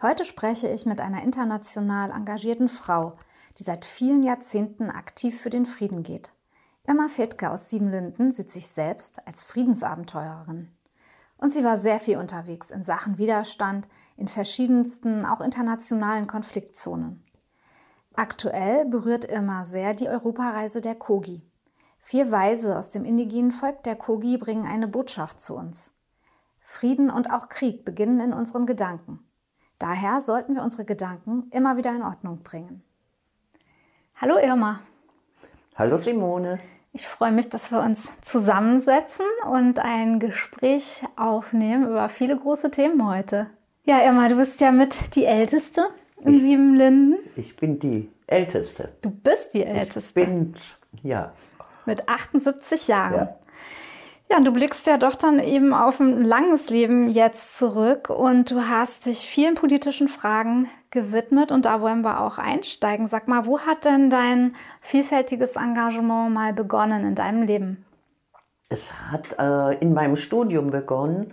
Heute spreche ich mit einer international engagierten Frau, die seit vielen Jahrzehnten aktiv für den Frieden geht. Irma Fedke aus Siebenlinden sieht sich selbst als Friedensabenteurerin. Und sie war sehr viel unterwegs in Sachen Widerstand in verschiedensten, auch internationalen Konfliktzonen. Aktuell berührt Irma sehr die Europareise der Kogi. Vier Weise aus dem indigenen Volk der Kogi bringen eine Botschaft zu uns. Frieden und auch Krieg beginnen in unseren Gedanken. Daher sollten wir unsere Gedanken immer wieder in Ordnung bringen. Hallo Irma. Hallo Simone. Ich freue mich, dass wir uns zusammensetzen und ein Gespräch aufnehmen über viele große Themen heute. Ja, Irma, du bist ja mit die Älteste in ich, Siebenlinden. Ich bin die Älteste. Du bist die Älteste. Ich bin's, ja mit 78 Jahren. Ja. Ja, du blickst ja doch dann eben auf ein langes Leben jetzt zurück und du hast dich vielen politischen Fragen gewidmet und da wollen wir auch einsteigen. Sag mal, wo hat denn dein vielfältiges Engagement mal begonnen in deinem Leben? Es hat äh, in meinem Studium begonnen.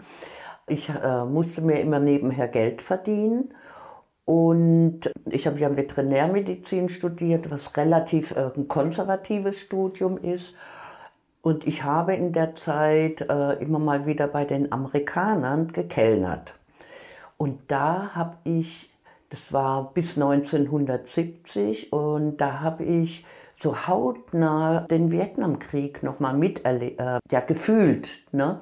Ich äh, musste mir immer nebenher Geld verdienen und ich habe ja Veterinärmedizin studiert, was relativ äh, ein konservatives Studium ist. Und ich habe in der Zeit äh, immer mal wieder bei den Amerikanern gekellnert. Und da habe ich, das war bis 1970, und da habe ich so hautnah den Vietnamkrieg nochmal äh, ja, gefühlt. Ne?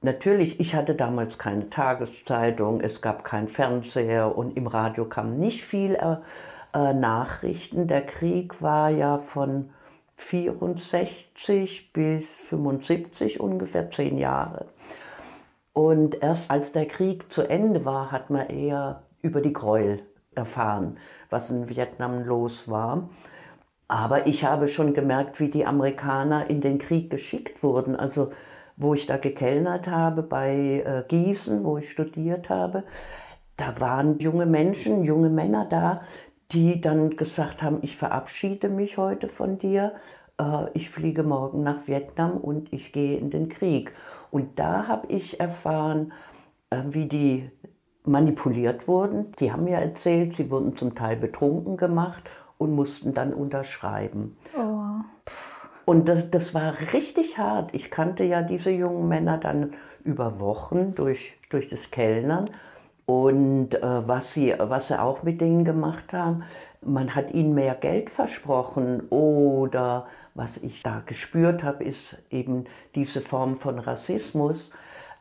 Natürlich, ich hatte damals keine Tageszeitung, es gab keinen Fernseher und im Radio kamen nicht viel äh, äh Nachrichten. Der Krieg war ja von 64 bis 75 ungefähr zehn Jahre. Und erst als der Krieg zu Ende war, hat man eher über die Gräuel erfahren, was in Vietnam los war. Aber ich habe schon gemerkt, wie die Amerikaner in den Krieg geschickt wurden. Also wo ich da gekellnert habe bei äh, Gießen, wo ich studiert habe, da waren junge Menschen, junge Männer da, die dann gesagt haben, ich verabschiede mich heute von dir, äh, ich fliege morgen nach Vietnam und ich gehe in den Krieg. Und da habe ich erfahren, äh, wie die manipuliert wurden. Die haben mir erzählt, sie wurden zum Teil betrunken gemacht und mussten dann unterschreiben. Oh. Und das, das war richtig hart. Ich kannte ja diese jungen Männer dann über Wochen durch, durch das Kellnern. Und äh, was, sie, was sie auch mit denen gemacht haben, man hat ihnen mehr Geld versprochen oder was ich da gespürt habe, ist eben diese Form von Rassismus.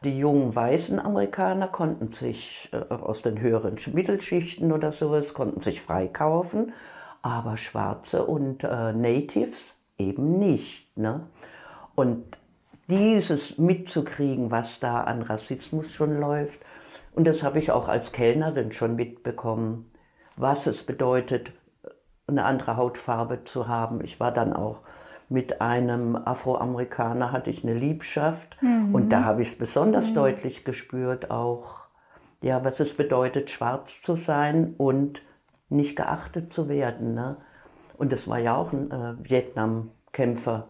Die jungen weißen Amerikaner konnten sich äh, aus den höheren Mittelschichten oder sowas, konnten sich freikaufen, aber Schwarze und äh, Natives eben nicht. Ne? Und dieses mitzukriegen, was da an Rassismus schon läuft, und das habe ich auch als Kellnerin schon mitbekommen, was es bedeutet, eine andere Hautfarbe zu haben. Ich war dann auch mit einem Afroamerikaner, hatte ich eine Liebschaft mhm. und da habe ich es besonders mhm. deutlich gespürt, auch ja, was es bedeutet, schwarz zu sein und nicht geachtet zu werden. Ne? Und das war ja auch ein äh, Vietnam-Kämpfer,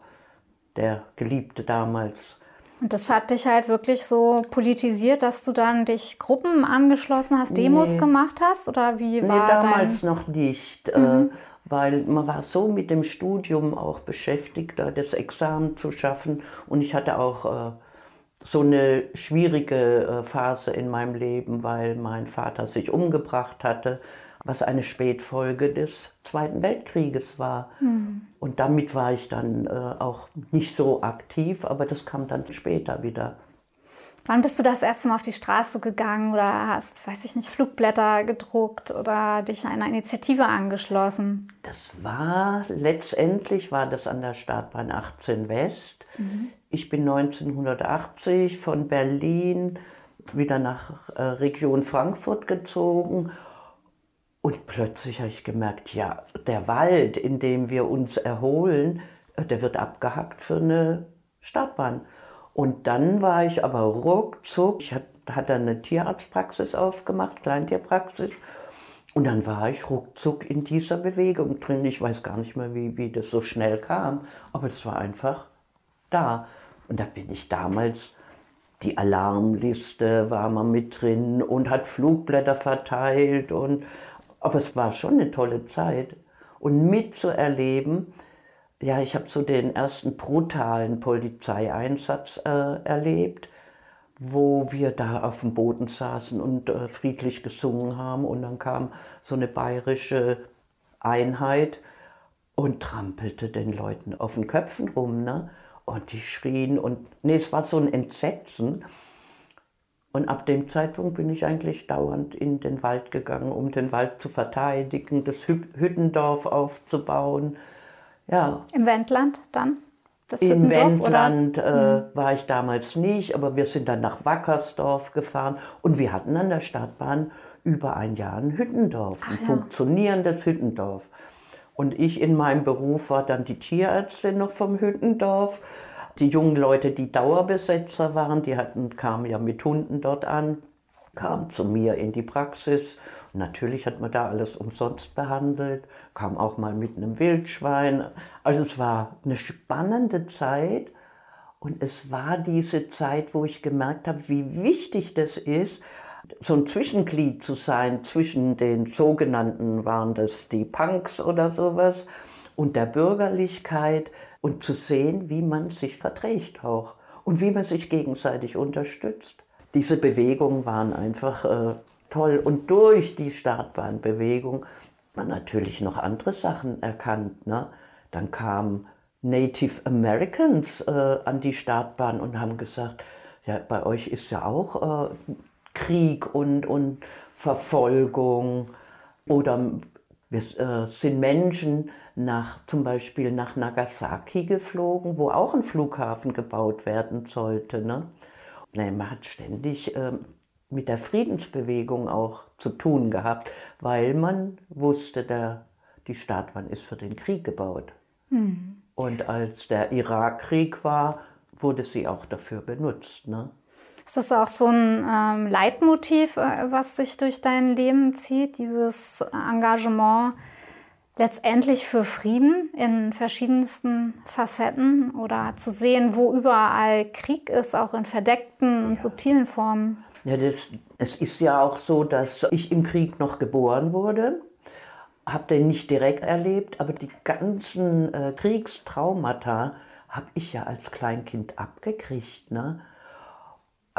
der Geliebte damals. Und das hat dich halt wirklich so politisiert, dass du dann dich Gruppen angeschlossen hast, Demos nee. gemacht hast? Oder wie war nee, damals dein... noch nicht. Äh, mhm. Äh, weil man war so mit dem Studium auch beschäftigt, da das Examen zu schaffen. Und ich hatte auch äh, so eine schwierige äh, Phase in meinem Leben, weil mein Vater sich umgebracht hatte was eine Spätfolge des Zweiten Weltkrieges war. Mhm. Und damit war ich dann äh, auch nicht so aktiv, aber das kam dann später wieder. Wann bist du das erste Mal auf die Straße gegangen oder hast, weiß ich nicht, Flugblätter gedruckt oder dich einer Initiative angeschlossen? Das war, letztendlich war das an der Startbahn 18 West. Mhm. Ich bin 1980 von Berlin wieder nach äh, Region Frankfurt gezogen Und plötzlich habe ich gemerkt, ja, der Wald, in dem wir uns erholen, äh, der wird abgehackt für eine Startbahn. Und dann war ich aber ruckzuck, ich hatte eine Tierarztpraxis aufgemacht, Kleintierpraxis. Und dann war ich ruckzuck in dieser Bewegung drin. Ich weiß gar nicht mehr, wie, wie das so schnell kam, aber es war einfach da. Und da bin ich damals, die Alarmliste war mal mit drin und hat Flugblätter verteilt. Und, aber es war schon eine tolle Zeit. Und mitzuerleben, ja, ich habe so den ersten brutalen Polizeieinsatz äh, erlebt, wo wir da auf dem Boden saßen und äh, friedlich gesungen haben. Und dann kam so eine bayerische Einheit und trampelte den Leuten auf den Köpfen rum. Ne? Und die schrien und nee, es war so ein Entsetzen. Und ab dem Zeitpunkt bin ich eigentlich dauernd in den Wald gegangen, um den Wald zu verteidigen, das Hüttendorf aufzubauen. Ja. Im Wendland dann? Das Im Wendland äh, hm. war ich damals nicht, aber wir sind dann nach Wackersdorf gefahren und wir hatten an der Stadtbahn über ein Jahr ein Hüttendorf, ein ja. funktionierendes Hüttendorf. Und ich in meinem Beruf war dann die Tierärztin noch vom Hüttendorf. Die jungen Leute, die Dauerbesetzer waren, die hatten, kamen ja mit Hunden dort an, kamen zu mir in die Praxis Natürlich hat man da alles umsonst behandelt, kam auch mal mit einem Wildschwein. Also es war eine spannende Zeit und es war diese Zeit, wo ich gemerkt habe, wie wichtig das ist, so ein Zwischenglied zu sein zwischen den sogenannten, waren das die Punks oder sowas, und der Bürgerlichkeit und zu sehen, wie man sich verträgt auch und wie man sich gegenseitig unterstützt. Diese Bewegungen waren einfach äh, toll. Und durch die Startbahnbewegung man natürlich noch andere Sachen erkannt. Ne? Dann kamen Native Americans äh, an die Startbahn und haben gesagt, ja, bei euch ist ja auch äh, Krieg und, und Verfolgung. Oder wir äh, sind Menschen nach, zum Beispiel nach Nagasaki geflogen, wo auch ein Flughafen gebaut werden sollte. Ne? Nee, man hat ständig ähm, mit der Friedensbewegung auch zu tun gehabt, weil man wusste, der, die Startbahn ist für den Krieg gebaut. Mhm. Und als der Irakkrieg war, wurde sie auch dafür benutzt. Ne? Ist das auch so ein ähm, Leitmotiv, äh, was sich durch dein Leben zieht, dieses Engagement letztendlich für Frieden in verschiedensten Facetten oder zu sehen, wo überall Krieg ist, auch in verdeckten und subtilen Formen? Ja, das, es ist ja auch so, dass ich im Krieg noch geboren wurde, habe den nicht direkt erlebt, aber die ganzen äh, Kriegstraumata habe ich ja als Kleinkind abgekriegt. Ne?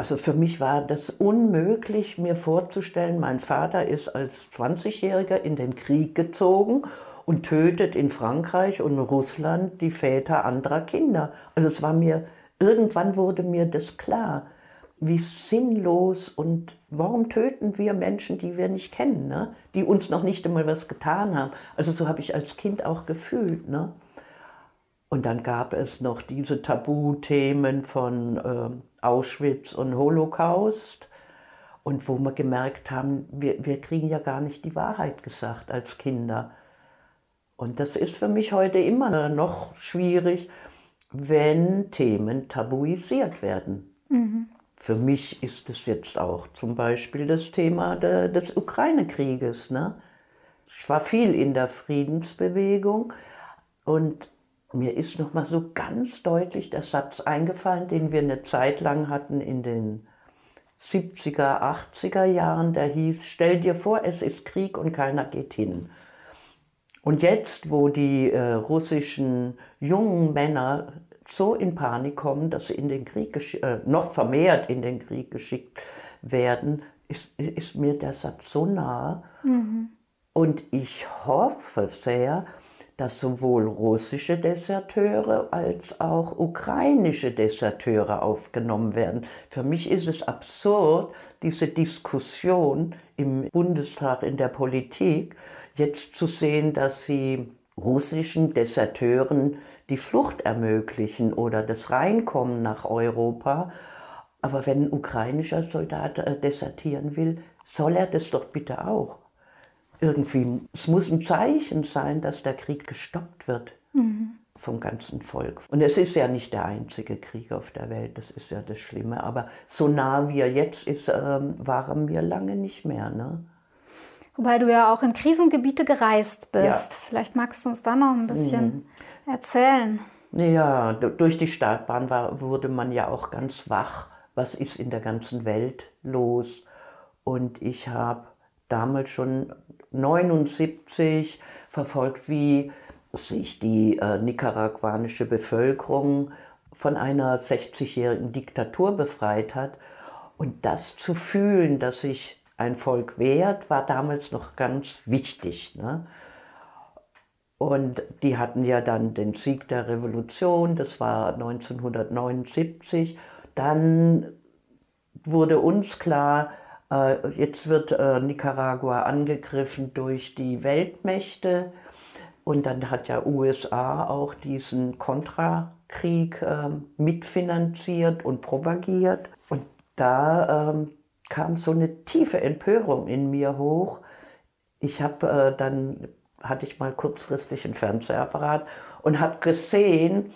Also für mich war das unmöglich, mir vorzustellen, mein Vater ist als 20-Jähriger in den Krieg gezogen und tötet in Frankreich und Russland die Väter anderer Kinder. Also es war mir, irgendwann wurde mir das klar wie sinnlos und warum töten wir Menschen, die wir nicht kennen, ne? die uns noch nicht einmal was getan haben. Also so habe ich als Kind auch gefühlt. Ne? Und dann gab es noch diese Tabuthemen von äh, Auschwitz und Holocaust. Und wo wir gemerkt haben, wir, wir kriegen ja gar nicht die Wahrheit gesagt als Kinder. Und das ist für mich heute immer noch schwierig, wenn Themen tabuisiert werden. Mhm. Für mich ist es jetzt auch zum Beispiel das Thema de, des Ukraine-Krieges. Ne? Ich war viel in der Friedensbewegung und mir ist noch mal so ganz deutlich der Satz eingefallen, den wir eine Zeit lang hatten in den 70er, 80er Jahren, der hieß, stell dir vor, es ist Krieg und keiner geht hin. Und jetzt, wo die äh, russischen jungen Männer so in Panik kommen, dass sie in den Krieg äh, noch vermehrt in den Krieg geschickt werden, ist, ist mir der Satz so nah. Mhm. Und ich hoffe sehr, dass sowohl russische Deserteure als auch ukrainische Deserteure aufgenommen werden. Für mich ist es absurd, diese Diskussion im Bundestag, in der Politik, jetzt zu sehen, dass sie russischen Deserteuren die Flucht ermöglichen oder das Reinkommen nach Europa. Aber wenn ein ukrainischer Soldat äh, desertieren will, soll er das doch bitte auch. Irgendwie, es muss ein Zeichen sein, dass der Krieg gestoppt wird. Mhm vom ganzen Volk. Und es ist ja nicht der einzige Krieg auf der Welt, das ist ja das Schlimme. Aber so nah wie er jetzt ist, ähm, waren wir lange nicht mehr. Ne? Wobei du ja auch in Krisengebiete gereist bist. Ja. Vielleicht magst du uns da noch ein bisschen mhm. erzählen. Ja, durch die Startbahn war, wurde man ja auch ganz wach, was ist in der ganzen Welt los. Und ich habe damals schon 79 verfolgt, wie sich die äh, nicaraguanische Bevölkerung von einer 60-jährigen Diktatur befreit hat. Und das zu fühlen, dass sich ein Volk wehrt, war damals noch ganz wichtig. Ne? Und die hatten ja dann den Sieg der Revolution, das war 1979. Dann wurde uns klar, jetzt wird äh, Nicaragua angegriffen durch die Weltmächte und dann hat ja USA auch diesen Kontrakrieg äh, mitfinanziert und propagiert. Und da ähm, kam so eine tiefe Empörung in mir hoch. Ich habe äh, dann, hatte ich mal kurzfristig einen Fernsehapparat und habe gesehen,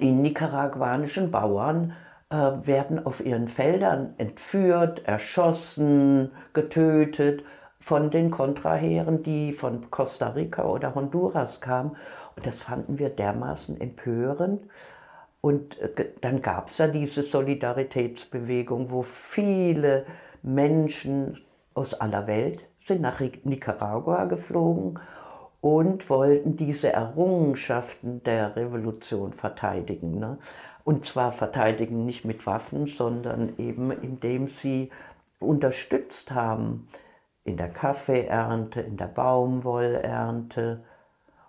die nicaraguanischen Bauern äh, werden auf ihren Feldern entführt, erschossen, getötet von den Kontraheeren, die von Costa Rica oder Honduras kamen. Und das fanden wir dermaßen empörend. Und äh, dann gab es ja diese Solidaritätsbewegung, wo viele Menschen aus aller Welt sind nach Nicaragua geflogen und wollten diese Errungenschaften der Revolution verteidigen. Ne? Und zwar verteidigen nicht mit Waffen, sondern eben indem sie unterstützt haben, in der Kaffeeernte, in der Baumwollernte.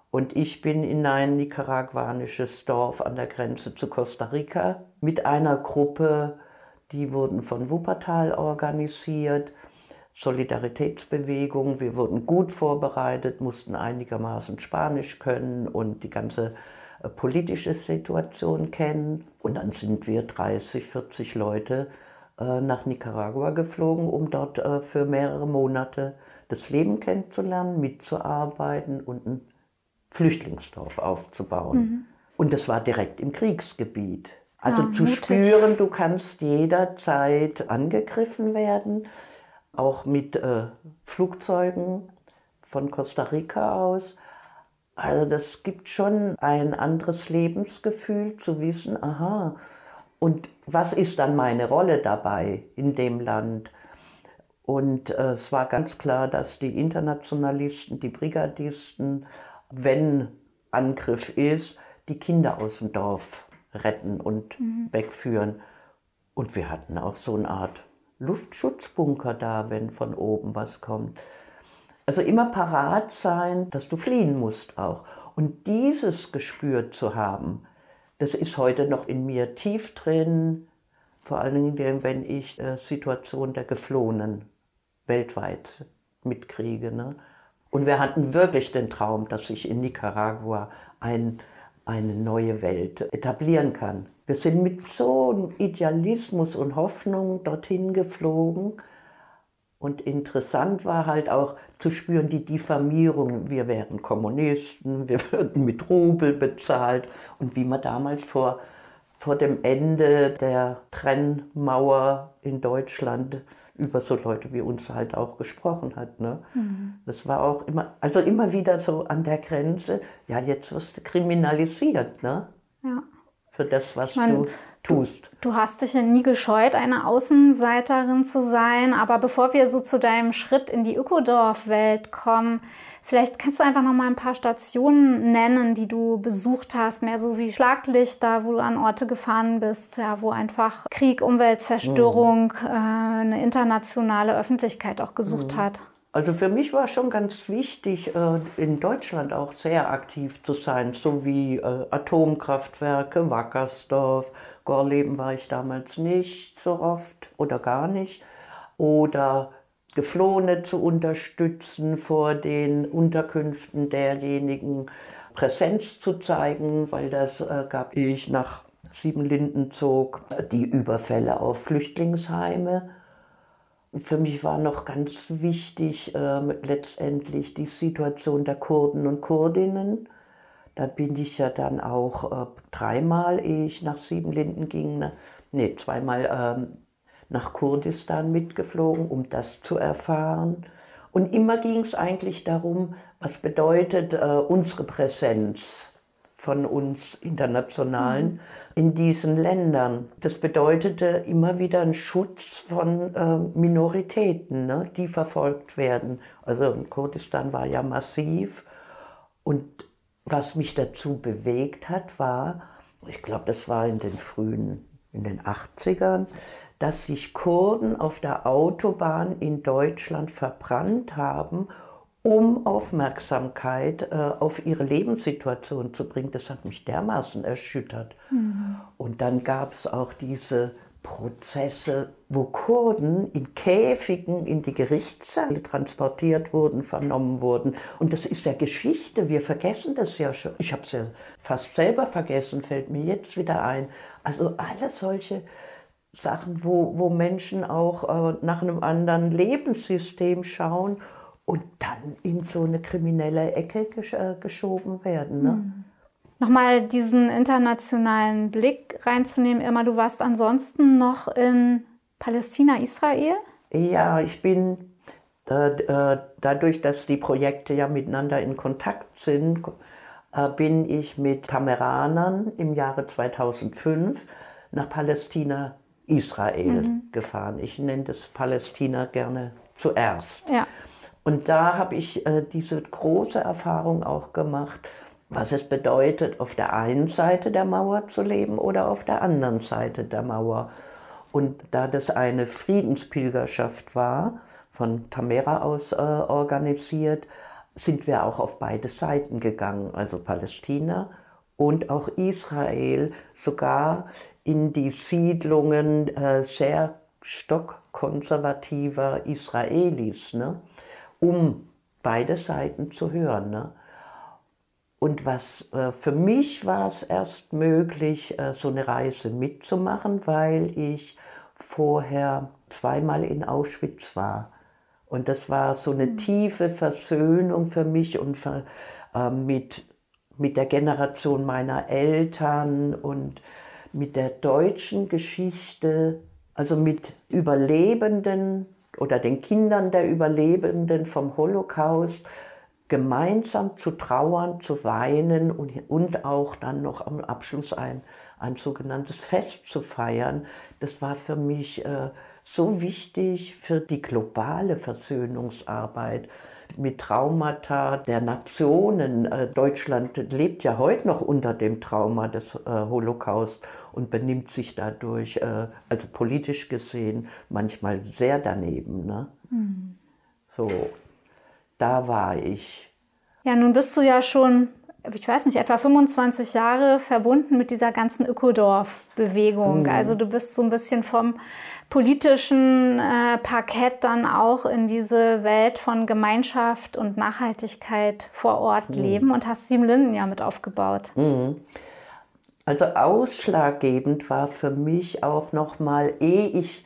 Und ich bin in ein nicaraguanisches Dorf an der Grenze zu Costa Rica mit einer Gruppe, die wurden von Wuppertal organisiert, Solidaritätsbewegung. Wir wurden gut vorbereitet, mussten einigermaßen Spanisch können und die ganze politische Situation kennen. Und dann sind wir 30, 40 Leute äh, nach Nicaragua geflogen, um dort äh, für mehrere Monate das Leben kennenzulernen, mitzuarbeiten und ein Flüchtlingsdorf aufzubauen. Mhm. Und das war direkt im Kriegsgebiet. Also ja, zu mutig. spüren, du kannst jederzeit angegriffen werden, auch mit äh, Flugzeugen von Costa Rica aus. Also das gibt schon ein anderes Lebensgefühl zu wissen, aha, und was ist dann meine Rolle dabei in dem Land? Und äh, es war ganz klar, dass die Internationalisten, die Brigadisten, wenn Angriff ist, die Kinder aus dem Dorf retten und mhm. wegführen. Und wir hatten auch so eine Art Luftschutzbunker da, wenn von oben was kommt. Also immer parat sein, dass du fliehen musst auch. Und dieses Gespür zu haben, das ist heute noch in mir tief drin, vor allen Dingen, wenn ich äh, Situation der Geflohenen weltweit mitkriege. Ne? Und wir hatten wirklich den Traum, dass sich in Nicaragua ein, eine neue Welt etablieren kann. Wir sind mit so einem Idealismus und Hoffnung dorthin geflogen und interessant war halt auch zu spüren die Diffamierung. Wir wären Kommunisten, wir würden mit Rubel bezahlt. Und wie man damals vor, vor dem Ende der Trennmauer in Deutschland über so Leute wie uns halt auch gesprochen hat. Ne? Mhm. Das war auch immer, also immer wieder so an der Grenze, ja, jetzt wirst du kriminalisiert, ne? Ja. Für das, was ich mein, du tust. Du, hast dich ja nie gescheut, eine Außenseiterin zu sein. Aber bevor wir so zu deinem Schritt in die Ökodorf-Welt kommen, vielleicht kannst du einfach noch mal ein paar Stationen nennen, die du besucht hast, mehr so wie Schlaglichter, wo du an Orte gefahren bist, ja, wo einfach Krieg, Umweltzerstörung mhm. äh, eine internationale Öffentlichkeit auch gesucht mhm. hat. Also für mich war schon ganz wichtig, äh, in Deutschland auch sehr aktiv zu sein, so wie äh, Atomkraftwerke, Wackersdorf, Gorleben war ich damals nicht so oft oder gar nicht. Oder Geflohene zu unterstützen vor den Unterkünften derjenigen, Präsenz zu zeigen, weil das äh, gab ich nach Siebenlinden zog, die Überfälle auf Flüchtlingsheime für mich war noch ganz wichtig äh, letztendlich die Situation der Kurden und Kurdinnen. Da bin ich ja dann auch äh, dreimal, ehe ich nach Siebenlinden ging, ne, nee, zweimal ähm, nach Kurdistan mitgeflogen, um das zu erfahren. Und immer ging es eigentlich darum, was bedeutet äh, unsere Präsenz von uns Internationalen mhm. in diesen Ländern. Das bedeutete immer wieder einen Schutz von äh, Minoritäten, ne, die verfolgt werden. Also Kurdistan war ja massiv. Und was mich dazu bewegt hat, war, ich glaube, das war in den frühen, in den 80ern, dass sich Kurden auf der Autobahn in Deutschland verbrannt haben um Aufmerksamkeit äh, auf ihre Lebenssituation zu bringen. Das hat mich dermaßen erschüttert. Mhm. Und dann gab es auch diese Prozesse, wo Kurden in Käfigen in die Gerichtssäle transportiert wurden, vernommen wurden. Und das ist ja Geschichte, wir vergessen das ja schon. Ich habe es ja fast selber vergessen, fällt mir jetzt wieder ein. Also alle solche Sachen, wo, wo Menschen auch äh, nach einem anderen Lebenssystem schauen und dann in so eine kriminelle Ecke gesch äh, geschoben werden. Ne? Hm. Nochmal diesen internationalen Blick reinzunehmen. Irma, du warst ansonsten noch in Palästina, Israel? Ja, ich bin äh, dadurch, dass die Projekte ja miteinander in Kontakt sind, äh, bin ich mit Tameranern im Jahre 2005 nach Palästina, Israel mhm. gefahren. Ich nenne das Palästina gerne zuerst. Ja. Und da habe ich äh, diese große Erfahrung auch gemacht, was es bedeutet, auf der einen Seite der Mauer zu leben oder auf der anderen Seite der Mauer. Und da das eine Friedenspilgerschaft war, von Tamera aus äh, organisiert, sind wir auch auf beide Seiten gegangen, also Palästina und auch Israel, sogar in die Siedlungen äh, sehr stockkonservativer Israelis. Ne? um beide Seiten zu hören. Ne? Und was äh, für mich war es erst möglich, äh, so eine Reise mitzumachen, weil ich vorher zweimal in Auschwitz war. Und das war so eine mhm. tiefe Versöhnung für mich und für, äh, mit, mit der Generation meiner Eltern und mit der deutschen Geschichte, also mit Überlebenden oder den Kindern der Überlebenden vom Holocaust gemeinsam zu trauern, zu weinen und, und auch dann noch am Abschluss ein, ein sogenanntes Fest zu feiern. Das war für mich äh, so wichtig für die globale Versöhnungsarbeit mit Traumata der Nationen. Äh, Deutschland lebt ja heute noch unter dem Trauma des äh, Holocaust und benimmt sich dadurch, äh, also politisch gesehen, manchmal sehr daneben. Ne? Mhm. So, da war ich. Ja, nun bist du ja schon, ich weiß nicht, etwa 25 Jahre verbunden mit dieser ganzen Ökodorf-Bewegung. Mhm. Also du bist so ein bisschen vom politischen äh, Parkett dann auch in diese Welt von Gemeinschaft und Nachhaltigkeit vor Ort mhm. leben und hast Sieben Linden ja mit aufgebaut. Mhm. Also ausschlaggebend war für mich auch nochmal, ehe ich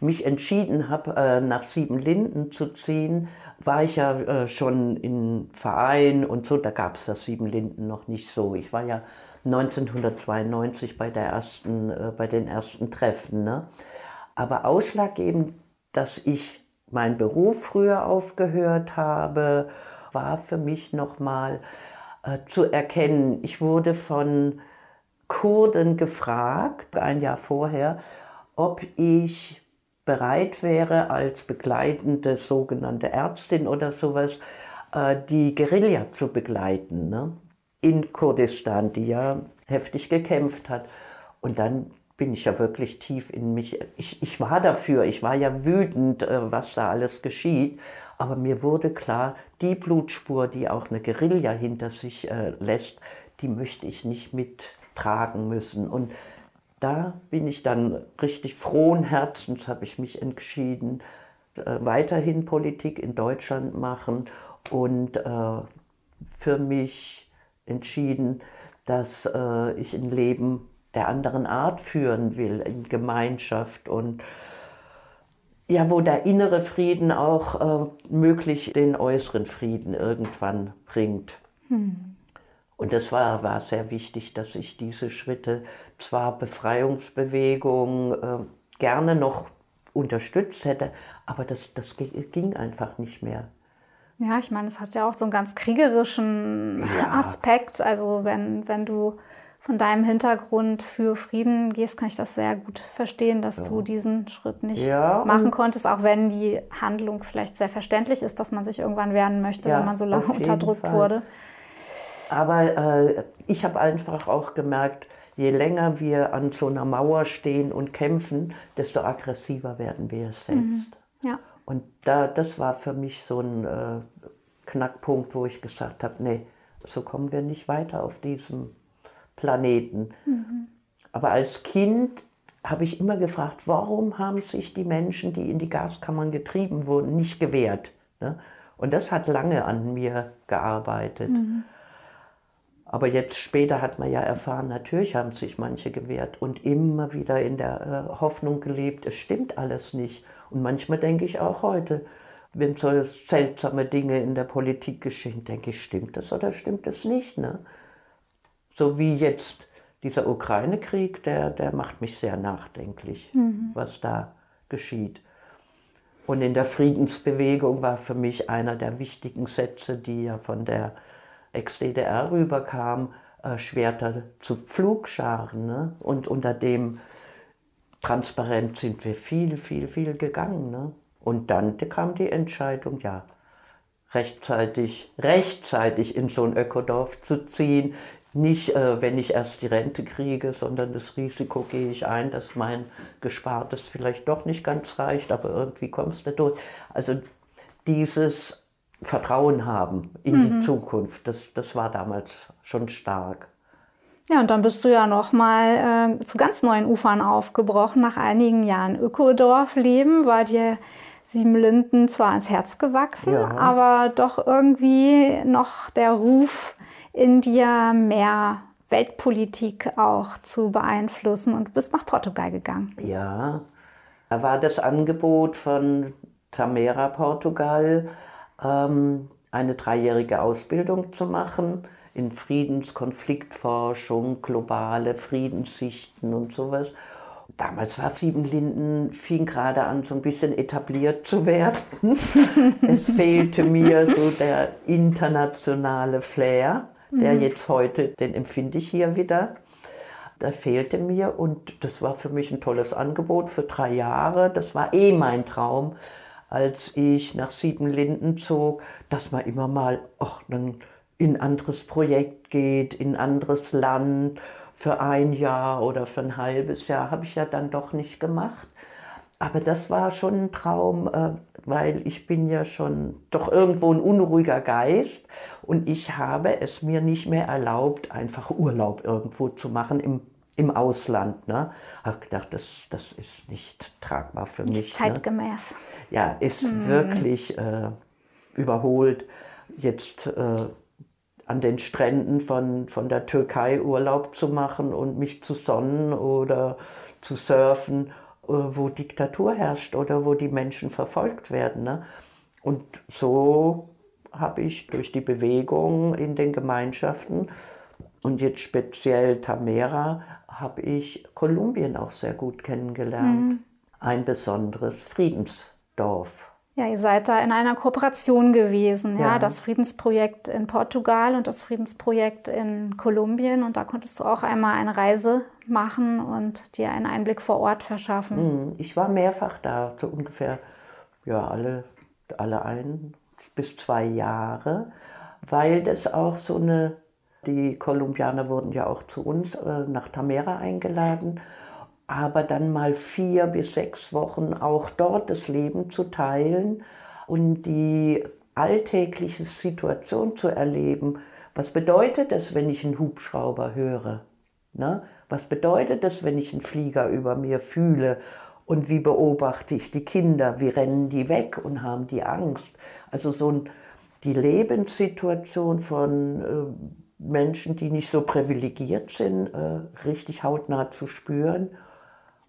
mich entschieden habe, äh, nach Sieben Linden zu ziehen, war ich ja äh, schon im Verein und so, da gab es das Sieben Linden noch nicht so. Ich war ja 1992 bei, der ersten, äh, bei den ersten Treffen. Ne? Aber ausschlaggebend, dass ich meinen Beruf früher aufgehört habe, war für mich nochmal äh, zu erkennen, ich wurde von Kurden gefragt, ein Jahr vorher, ob ich bereit wäre, als begleitende sogenannte Ärztin oder sowas, äh, die Guerilla zu begleiten ne? in Kurdistan, die ja heftig gekämpft hat. Und dann bin ich ja wirklich tief in mich. Ich, ich war dafür, ich war ja wütend, äh, was da alles geschieht. Aber mir wurde klar, die Blutspur, die auch eine Guerilla hinter sich äh, lässt, die möchte ich nicht mittragen müssen. Und da bin ich dann richtig frohen Herzens, habe ich mich entschieden, äh, weiterhin Politik in Deutschland machen und äh, für mich entschieden, dass äh, ich ein Leben der anderen Art führen will, in Gemeinschaft. Und ja, wo der innere Frieden auch äh, möglich den äußeren Frieden irgendwann bringt. Hm. Und das war, war sehr wichtig, dass ich diese Schritte, zwar Befreiungsbewegung, äh, gerne noch unterstützt hätte, aber das, das ging einfach nicht mehr. Ja, ich meine, es hat ja auch so einen ganz kriegerischen ja. Aspekt. Also wenn, wenn du von deinem Hintergrund für Frieden gehst, kann ich das sehr gut verstehen, dass ja. du diesen Schritt nicht ja, machen konntest, auch wenn die Handlung vielleicht sehr verständlich ist, dass man sich irgendwann wehren möchte, wenn man so lange unterdrückt Fall. wurde. Aber äh, ich habe einfach auch gemerkt, je länger wir an so einer Mauer stehen und kämpfen, desto aggressiver werden wir selbst. Mhm. Ja. Und da, das war für mich so ein äh, Knackpunkt, wo ich gesagt habe, nee, so kommen wir nicht weiter auf diesem Planeten. Mhm. Aber als Kind habe ich immer gefragt, warum haben sich die Menschen, die in die Gaskammern getrieben wurden, nicht gewehrt? Ne? Und das hat lange an mir gearbeitet. Mhm. Aber jetzt später hat man ja erfahren, natürlich haben sich manche gewehrt und immer wieder in der äh, Hoffnung gelebt, es stimmt alles nicht. Und manchmal denke ich auch heute, wenn so seltsame Dinge in der Politik geschehen, denke ich, stimmt das oder stimmt das nicht? Ne? So wie jetzt dieser Ukraine-Krieg, der, der macht mich sehr nachdenklich, mhm. was da geschieht. Und in der Friedensbewegung war für mich einer der wichtigen Sätze, die ja von der Ex-DDR rüberkam, äh, Schwerter zu Pflugscharen. Ne? Und unter dem Transparent sind wir viel, viel, viel gegangen. Ne? Und dann kam die Entscheidung, ja, rechtzeitig, rechtzeitig in so ein Ökodorf zu ziehen. Nicht, äh, wenn ich erst die Rente kriege, sondern das Risiko gehe ich ein, dass mein Gespartes vielleicht doch nicht ganz reicht, aber irgendwie kommst du durch. Also dieses Vertrauen haben in mhm. die Zukunft. Das, das war damals schon stark. Ja, und dann bist du ja noch mal äh, zu ganz neuen Ufern aufgebrochen. Nach einigen Jahren Ökodorfleben war dir Siebenlinden zwar ans Herz gewachsen, ja. aber doch irgendwie noch der Ruf in dir mehr Weltpolitik auch zu beeinflussen und bist nach Portugal gegangen. Ja, da war das Angebot von Tamera Portugal eine dreijährige Ausbildung zu machen in Friedenskonfliktforschung, globale Friedenssichten und sowas. Damals war Siebenlinden, fing gerade an, so ein bisschen etabliert zu werden. es fehlte mir so der internationale Flair, der mhm. jetzt heute, den empfinde ich hier wieder. Da fehlte mir und das war für mich ein tolles Angebot für drei Jahre. Das war eh mein Traum, als ich nach Siebenlinden zog, dass man immer mal dann in ein anderes Projekt geht, in ein anderes Land für ein Jahr oder für ein halbes Jahr, habe ich ja dann doch nicht gemacht. Aber das war schon ein Traum, äh, weil ich bin ja schon doch irgendwo ein unruhiger Geist und ich habe es mir nicht mehr erlaubt, einfach Urlaub irgendwo zu machen im im Ausland. Ne? Habe gedacht, das, das ist nicht tragbar für nicht mich. Ne? Zeitgemäß. Ne? Ja, ist hm. wirklich äh, überholt. Jetzt äh, an den Stränden von, von der Türkei Urlaub zu machen und mich zu sonnen oder zu surfen, äh, wo Diktatur herrscht oder wo die Menschen verfolgt werden. Ne? Und so habe ich durch die Bewegung in den Gemeinschaften und jetzt speziell Tamera habe ich Kolumbien auch sehr gut kennengelernt. Mhm. Ein besonderes Friedensdorf. Ja, ihr seid da in einer Kooperation gewesen, ja. ja, das Friedensprojekt in Portugal und das Friedensprojekt in Kolumbien. Und da konntest du auch einmal eine Reise machen und dir einen Einblick vor Ort verschaffen. Mhm. Ich war mehrfach da, so ungefähr ja, alle, alle ein bis zwei Jahre, weil das auch so eine die Kolumbianer wurden ja auch zu uns äh, nach Tamera eingeladen, aber dann mal vier bis sechs Wochen auch dort das Leben zu teilen und die alltägliche Situation zu erleben. Was bedeutet es, wenn ich einen Hubschrauber höre? Ne? Was bedeutet es, wenn ich einen Flieger über mir fühle? Und wie beobachte ich die Kinder? Wie rennen die weg und haben die Angst? Also so ein, die Lebenssituation von äh, Menschen, die nicht so privilegiert sind, äh, richtig hautnah zu spüren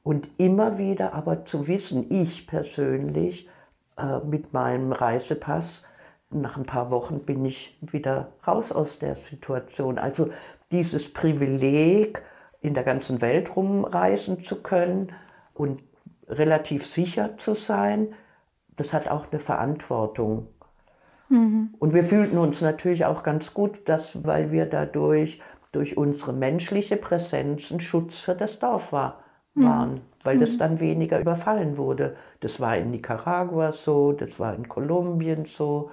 Und immer wieder aber zu wissen, ich persönlich äh, mit meinem Reisepass, nach ein paar Wochen bin ich wieder raus aus der Situation. Also dieses Privileg, in der ganzen Welt rumreisen zu können und relativ sicher zu sein, das hat auch eine Verantwortung. Mhm. Und wir fühlten uns natürlich auch ganz gut, dass, weil wir dadurch durch unsere menschliche Präsenz ein Schutz für das Dorf war, mhm. waren, weil das mhm. dann weniger überfallen wurde. Das war in Nicaragua so, das war in Kolumbien so,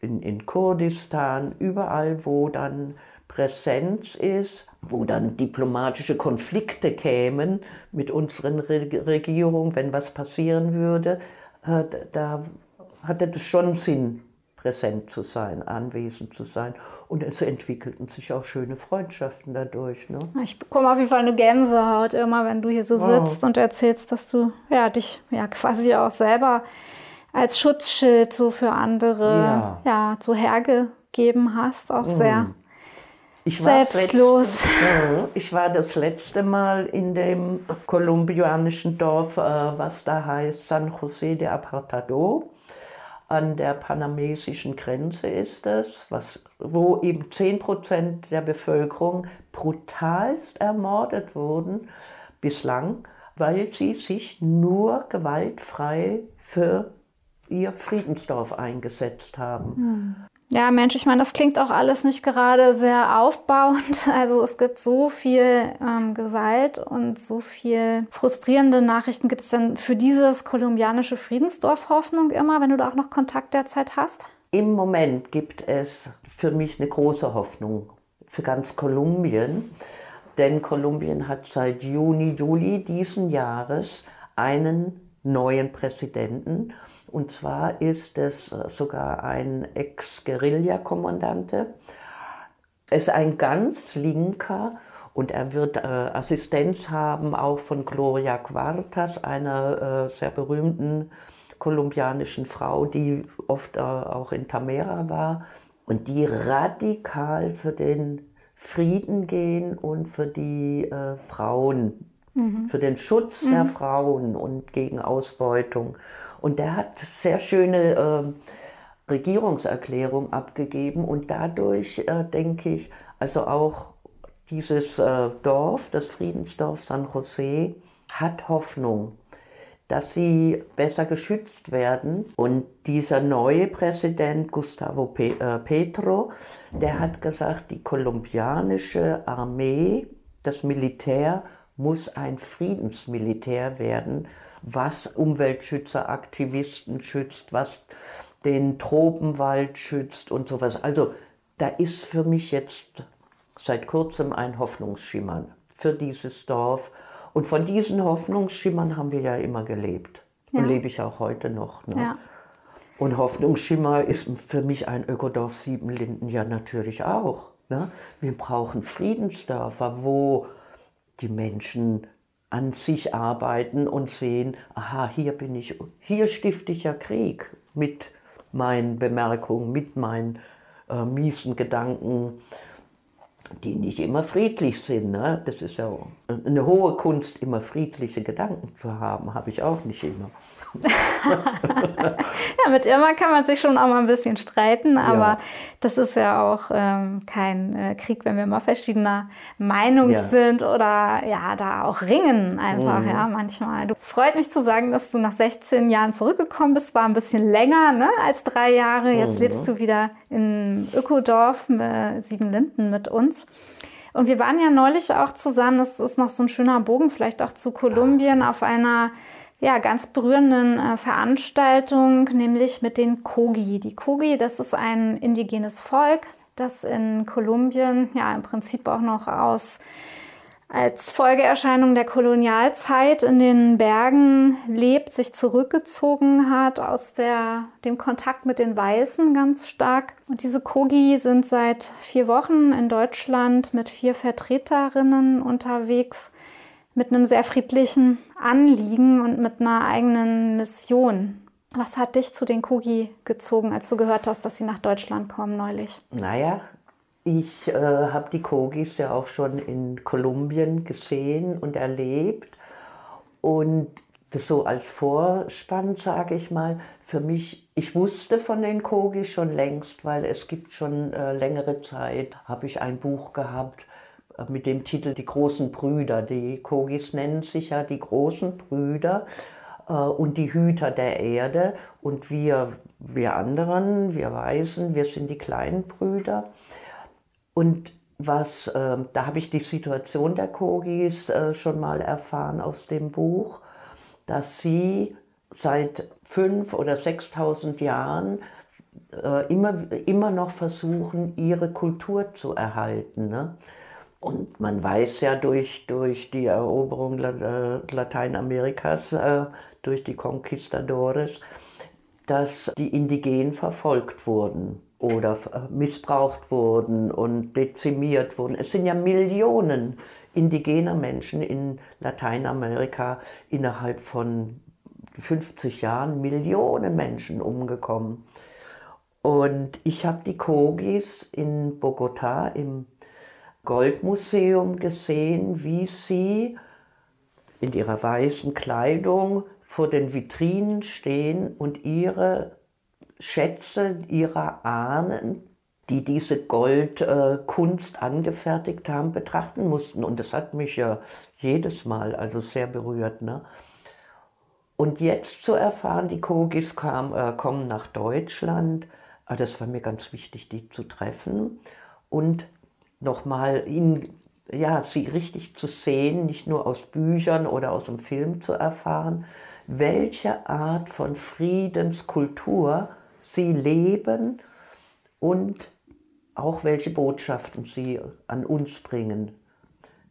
in, in Kurdistan, überall, wo dann Präsenz ist, wo dann diplomatische Konflikte kämen mit unseren Re Regierungen, wenn was passieren würde, äh, da hatte das schon Sinn, präsent zu sein, anwesend zu sein. Und es entwickelten sich auch schöne Freundschaften dadurch. Ne? Ich bekomme auf jeden Fall eine Gänsehaut immer, wenn du hier so sitzt oh. und erzählst, dass du ja, dich ja quasi auch selber als Schutzschild so für andere ja, ja so hergegeben hast. Auch mm. sehr ich Selbstlos. Letzte, ich war das letzte Mal in dem kolumbianischen Dorf, äh, was da heißt San José de Apartado. An der panamesischen Grenze ist es, was, wo eben 10% der Bevölkerung brutalst ermordet wurden bislang, weil sie sich nur gewaltfrei für ihr Friedensdorf eingesetzt haben. Ja, Mensch, ich meine, das klingt auch alles nicht gerade sehr aufbauend. Also es gibt so viel ähm, Gewalt und so viel frustrierende Nachrichten. Gibt es denn für dieses kolumbianische Friedensdorf Hoffnung immer, wenn du da auch noch Kontakt derzeit hast? Im Moment gibt es für mich eine große Hoffnung für ganz Kolumbien. Denn Kolumbien hat seit Juni, Juli diesen Jahres einen neuen Präsidenten. Und zwar ist es äh, sogar ein Ex-Guerilla-Kommandante. Er ist ein ganz linker und er wird äh, Assistenz haben auch von Gloria Quartas, einer äh, sehr berühmten kolumbianischen Frau, die oft äh, auch in Tamera war und die radikal für den Frieden gehen und für die äh, Frauen, mhm. für den Schutz mhm. der Frauen und gegen Ausbeutung. Und der hat sehr schöne äh, Regierungserklärung abgegeben und dadurch äh, denke ich, also auch dieses äh, Dorf, das Friedensdorf San Jose, hat Hoffnung, dass sie besser geschützt werden. Und dieser neue Präsident, Gustavo Pe äh, Petro, der hat gesagt, die kolumbianische Armee, das Militär muss ein Friedensmilitär werden was Umweltschützer, Aktivisten schützt, was den Tropenwald schützt und sowas. Also da ist für mich jetzt seit kurzem ein Hoffnungsschimmer für dieses Dorf. Und von diesen Hoffnungsschimmern haben wir ja immer gelebt. Ja. Und lebe ich auch heute noch. Ne? Ja. Und Hoffnungsschimmer ist für mich ein Ökodorf Siebenlinden ja natürlich auch. Ne? Wir brauchen Friedensdörfer, wo die Menschen an sich arbeiten und sehen, aha, hier bin ich, hier stifte ich ja Krieg mit meinen Bemerkungen, mit meinen äh, miesen Gedanken, die nicht immer friedlich sind. Ne? Das ist ja eine hohe Kunst, immer friedliche Gedanken zu haben, habe ich auch nicht immer. ja, mit Irma kann man sich schon auch mal ein bisschen streiten, aber ja. das ist ja auch ähm, kein äh, Krieg, wenn wir mal verschiedener Meinung ja. sind oder ja, da auch ringen einfach, mhm. ja, manchmal. Es freut mich zu sagen, dass du nach 16 Jahren zurückgekommen bist, war ein bisschen länger ne, als drei Jahre. Jetzt mhm. lebst du wieder in Ökodorf äh, Siebenlinden mit uns. Und wir waren ja neulich auch zusammen, das ist noch so ein schöner Bogen, vielleicht auch zu Kolumbien, auf einer ja, ganz berührenden äh, Veranstaltung, nämlich mit den Kogi. Die Kogi, das ist ein indigenes Volk, das in Kolumbien ja im Prinzip auch noch aus als Folgeerscheinung der Kolonialzeit in den Bergen lebt, sich zurückgezogen hat aus der, dem Kontakt mit den Weißen ganz stark. Und diese Kogi sind seit vier Wochen in Deutschland mit vier Vertreterinnen unterwegs mit einem sehr friedlichen Anliegen und mit einer eigenen Mission. Was hat dich zu den Kogi gezogen, als du gehört hast, dass sie nach Deutschland kommen neulich? Naja, ich äh, habe die Kogis ja auch schon in Kolumbien gesehen und erlebt. Und das so als Vorspann, sage ich mal, für mich, ich wusste von den Kogis schon längst, weil es gibt schon äh, längere Zeit, habe ich ein Buch gehabt äh, mit dem Titel Die großen Brüder. Die Kogis nennen sich ja die großen Brüder äh, und die Hüter der Erde. Und wir, wir anderen, wir Weißen, wir sind die kleinen Brüder. Und was, äh, da habe ich die Situation der Kogis äh, schon mal erfahren aus dem Buch dass sie seit fünf oder 6.000 Jahren äh, immer, immer noch versuchen, ihre Kultur zu erhalten. Ne? Und man weiß ja durch, durch die Eroberung Lateinamerikas, äh, durch die Conquistadores, dass die Indigenen verfolgt wurden oder missbraucht wurden und dezimiert wurden. Es sind ja Millionen indigener Menschen in Lateinamerika innerhalb von 50 Jahren, Millionen Menschen umgekommen. Und ich habe die Kogis in Bogotá im Goldmuseum gesehen, wie sie in ihrer weißen Kleidung vor den Vitrinen stehen und ihre Schätze ihrer Ahnen, die diese Goldkunst äh, angefertigt haben, betrachten mussten. Und das hat mich ja jedes Mal also sehr berührt. Ne? Und jetzt zu erfahren, die Kogis kam, äh, kommen nach Deutschland, äh, das war mir ganz wichtig, die zu treffen und nochmal ihnen, ja, sie richtig zu sehen, nicht nur aus Büchern oder aus dem Film zu erfahren, welche Art von Friedenskultur sie leben und auch welche Botschaften sie an uns bringen,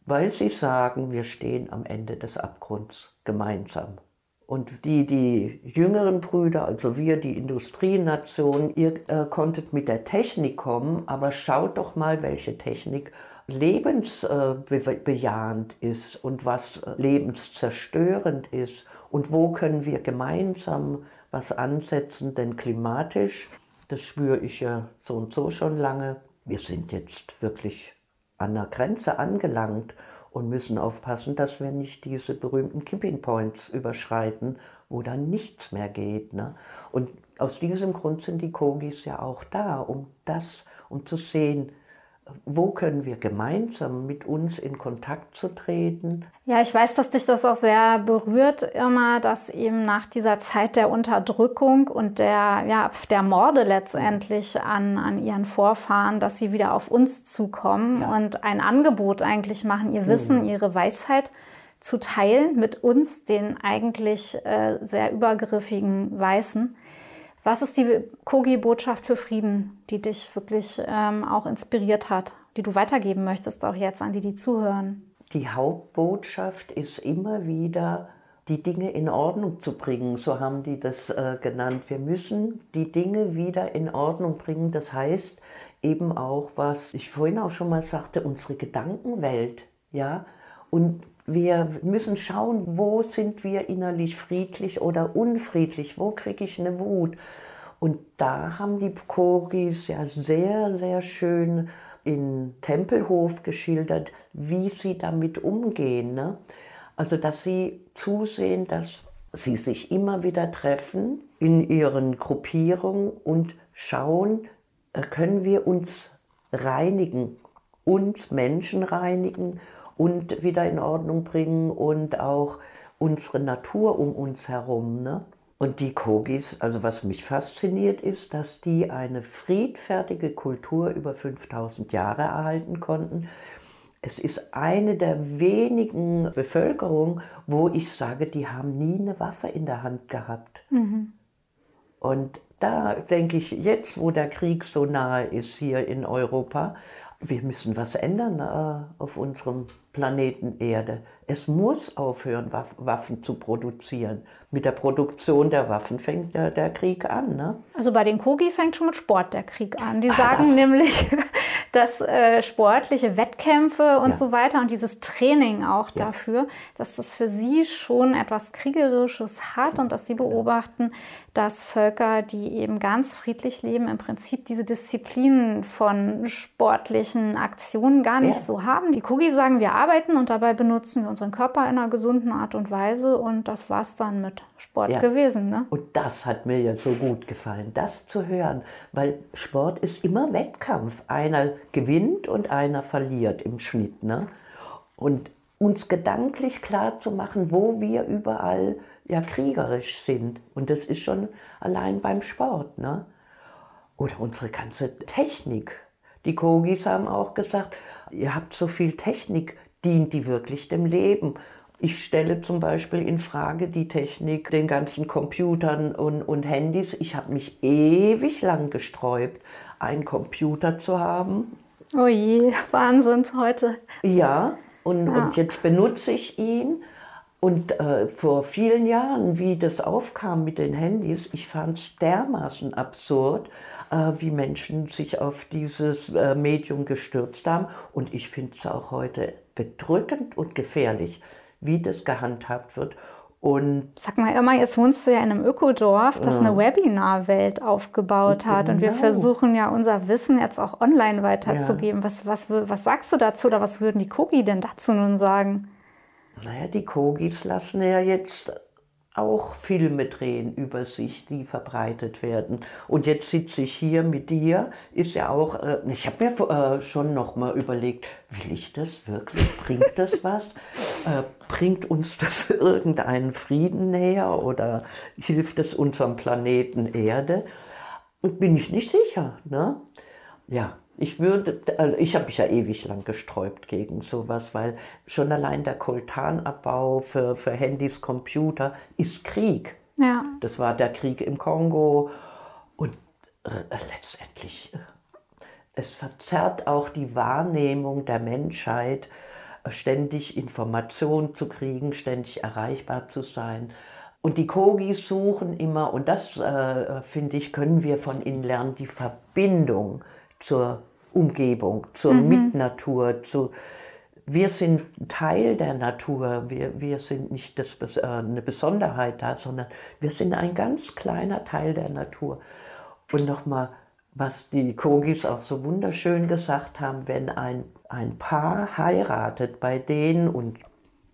weil sie sagen, wir stehen am Ende des Abgrunds gemeinsam. Und die, die jüngeren Brüder, also wir, die Industrienation, ihr äh, konntet mit der Technik kommen, aber schaut doch mal, welche Technik lebensbejahend äh, ist und was lebenszerstörend ist und wo können wir gemeinsam was ansetzen, denn klimatisch, das spüre ich ja so und so schon lange, wir sind jetzt wirklich an der Grenze angelangt und müssen aufpassen, dass wir nicht diese berühmten Kipping Points überschreiten, wo dann nichts mehr geht. Ne? Und aus diesem Grund sind die Kogis ja auch da, um das, um zu sehen, wo können wir gemeinsam mit uns in Kontakt zu treten? Ja, ich weiß, dass dich das auch sehr berührt, immer, dass eben nach dieser Zeit der Unterdrückung und der, ja, der Morde letztendlich an, an ihren Vorfahren, dass sie wieder auf uns zukommen ja. und ein Angebot eigentlich machen, ihr Wissen, mhm. ihre Weisheit zu teilen mit uns, den eigentlich äh, sehr übergriffigen Weißen. Was ist die Kogi-Botschaft für Frieden, die dich wirklich ähm, auch inspiriert hat, die du weitergeben möchtest, auch jetzt an die, die zuhören? Die Hauptbotschaft ist immer wieder, die Dinge in Ordnung zu bringen. So haben die das äh, genannt. Wir müssen die Dinge wieder in Ordnung bringen. Das heißt eben auch, was ich vorhin auch schon mal sagte, unsere Gedankenwelt. Ja, und wir müssen schauen, wo sind wir innerlich friedlich oder unfriedlich, wo kriege ich eine Wut. Und da haben die Kogis ja sehr, sehr schön in Tempelhof geschildert, wie sie damit umgehen. Ne? Also, dass sie zusehen, dass sie sich immer wieder treffen in ihren Gruppierungen und schauen, äh, können wir uns reinigen, uns Menschen reinigen und wieder in Ordnung bringen und auch unsere Natur um uns herum. Ne? Und die Kogis, also was mich fasziniert ist, dass die eine friedfertige Kultur über 5000 Jahre erhalten konnten. Es ist eine der wenigen Bevölkerungen, wo ich sage, die haben nie eine Waffe in der Hand gehabt. Mhm. Und da denke ich, jetzt wo der Krieg so nahe ist hier in Europa, wir müssen was ändern äh, auf unserem Planeten Erde. Es muss aufhören, Waffen zu produzieren. Mit der Produktion der Waffen fängt der, der Krieg an. Ne? Also bei den Kogi fängt schon mit Sport der Krieg an. Die ah, sagen das nämlich, dass äh, sportliche Wettkämpfe und ja. so weiter und dieses Training auch ja. dafür, dass das für sie schon etwas Kriegerisches hat und dass sie beobachten, dass Völker, die eben ganz friedlich leben, im Prinzip diese Disziplinen von sportlichen Aktionen gar nicht ja. so haben. Die Kogi sagen, wir arbeiten und dabei benutzen wir uns unseren Körper in einer gesunden Art und Weise und das war es dann mit Sport ja. gewesen. Ne? Und das hat mir ja so gut gefallen, das zu hören, weil Sport ist immer Wettkampf. Einer gewinnt und einer verliert im Schnitt. Ne? Und uns gedanklich klar zu machen, wo wir überall ja kriegerisch sind. Und das ist schon allein beim Sport. Ne? Oder unsere ganze Technik. Die Kogis haben auch gesagt, ihr habt so viel Technik, dient die wirklich dem Leben? Ich stelle zum Beispiel in Frage die Technik, den ganzen Computern und, und Handys. Ich habe mich ewig lang gesträubt, einen Computer zu haben. Oh je, Wahnsinn heute. Ja, und, ja. und jetzt benutze ich ihn. Und äh, vor vielen Jahren, wie das aufkam mit den Handys, ich fand es dermaßen absurd, äh, wie Menschen sich auf dieses äh, Medium gestürzt haben. Und ich finde es auch heute bedrückend und gefährlich, wie das gehandhabt wird. Und Sag mal, Irma, jetzt wohnst du ja in einem Ökodorf, das eine Webinarwelt aufgebaut hat. Genau. Und wir genau. versuchen ja unser Wissen jetzt auch online weiterzugeben. Ja. Was, was, was sagst du dazu oder was würden die Kogi denn dazu nun sagen? Naja, die Kogis lassen ja jetzt auch Filme drehen über sich, die verbreitet werden. Und jetzt sitze ich hier mit dir, ist ja auch, äh, ich habe mir äh, schon noch mal überlegt, will ich das wirklich? Bringt das was? Äh, bringt uns das irgendeinen Frieden näher oder hilft es unserem Planeten Erde? Und bin ich nicht sicher. Ne? Ja, ich würde, also ich habe mich ja ewig lang gesträubt gegen sowas, weil schon allein der Koltanabbau für, für Handys, Computer ist Krieg. Ja. Das war der Krieg im Kongo und äh, letztendlich, äh, es verzerrt auch die Wahrnehmung der Menschheit, äh, ständig Informationen zu kriegen, ständig erreichbar zu sein. Und die Kogis suchen immer, und das äh, finde ich, können wir von ihnen lernen, die Verbindung zur Umgebung, zur mhm. Mitnatur, zu wir sind Teil der Natur, wir, wir sind nicht das, äh, eine Besonderheit da, sondern wir sind ein ganz kleiner Teil der Natur. Und nochmal, was die Kogis auch so wunderschön gesagt haben, wenn ein, ein Paar heiratet bei denen und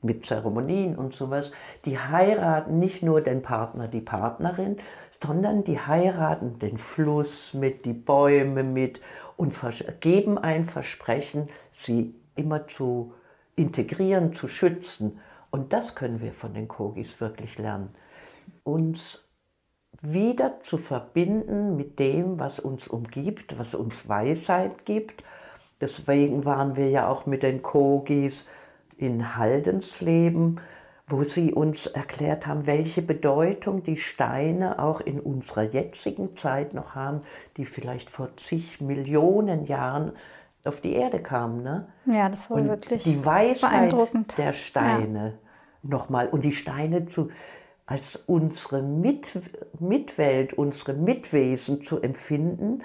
mit Zeremonien und sowas, die heiraten nicht nur den Partner, die Partnerin, sondern die heiraten den Fluss mit, die Bäume mit und geben ein Versprechen, sie immer zu integrieren, zu schützen. Und das können wir von den Kogis wirklich lernen. Uns wieder zu verbinden mit dem, was uns umgibt, was uns Weisheit gibt. Deswegen waren wir ja auch mit den Kogis in Haldensleben wo sie uns erklärt haben, welche Bedeutung die Steine auch in unserer jetzigen Zeit noch haben, die vielleicht vor zig Millionen Jahren auf die Erde kamen. Ne? Ja, das war und wirklich die Weisheit der Steine ja. nochmal und die Steine zu als unsere Mit Mitwelt, unsere Mitwesen zu empfinden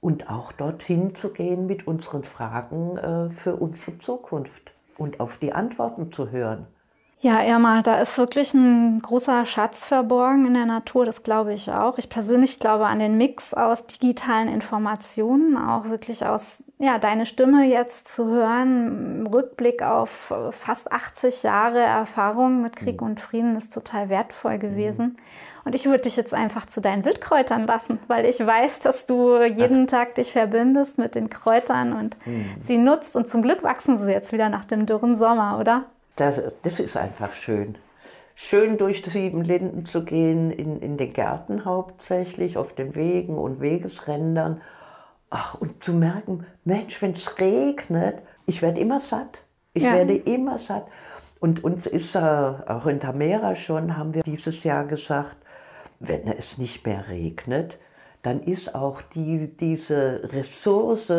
und auch dorthin zu gehen mit unseren Fragen äh, für unsere Zukunft und auf die Antworten zu hören. Ja, Irma, da ist wirklich ein großer Schatz verborgen in der Natur, das glaube ich auch. Ich persönlich glaube an den Mix aus digitalen Informationen, auch wirklich aus, ja, deine Stimme jetzt zu hören, im Rückblick auf fast 80 Jahre Erfahrung mit Krieg mhm. und Frieden ist total wertvoll gewesen. Und ich würde dich jetzt einfach zu deinen Wildkräutern lassen, weil ich weiß, dass du jeden Tag dich verbindest mit den Kräutern und mhm. sie nutzt. Und zum Glück wachsen sie jetzt wieder nach dem dürren Sommer, oder? Das, das ist einfach schön. Schön durch die sieben Linden zu gehen, in, in den Gärten hauptsächlich, auf den Wegen und Wegesrändern. Ach, und zu merken, Mensch, wenn es regnet, ich werde immer satt. Ich ja. werde immer satt. Und uns ist äh, auch in Tamera schon, haben wir dieses Jahr gesagt, wenn es nicht mehr regnet, dann ist auch die, diese Ressource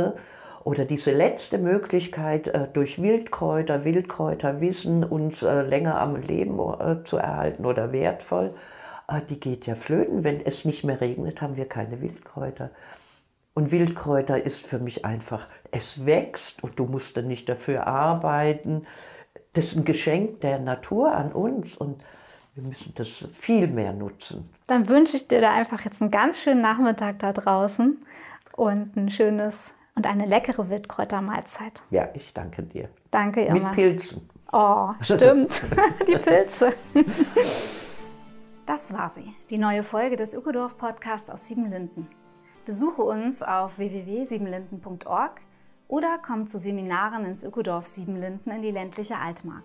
oder diese letzte Möglichkeit, äh, durch Wildkräuter, Wildkräuterwissen uns äh, länger am Leben äh, zu erhalten oder wertvoll, die geht ja flöten. Wenn es nicht mehr regnet, haben wir keine Wildkräuter. Und Wildkräuter ist für mich einfach, es wächst und du musst dann nicht dafür arbeiten. Das ist ein Geschenk der Natur an uns und wir müssen das viel mehr nutzen. Dann wünsche ich dir da einfach jetzt einen ganz schönen Nachmittag da draußen und ein schönes und eine leckere Wildkräutermahlzeit. Ja, ich danke dir. Danke, Irma. Mit Pilzen. Oh, stimmt. die Pilze. Das war sie, die neue Folge des Ökodorf Podcasts aus Siebenlinden. Besuche uns auf www.siebenlinden.org oder komm zu Seminaren ins Ökodorf Siebenlinden in die ländliche Altmark.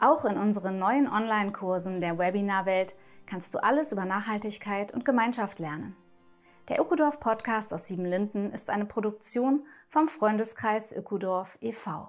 Auch in unseren neuen Online-Kursen der Webinarwelt kannst du alles über Nachhaltigkeit und Gemeinschaft lernen. Der Ökodorf Podcast aus Siebenlinden ist eine Produktion vom Freundeskreis Ökodorf e.V.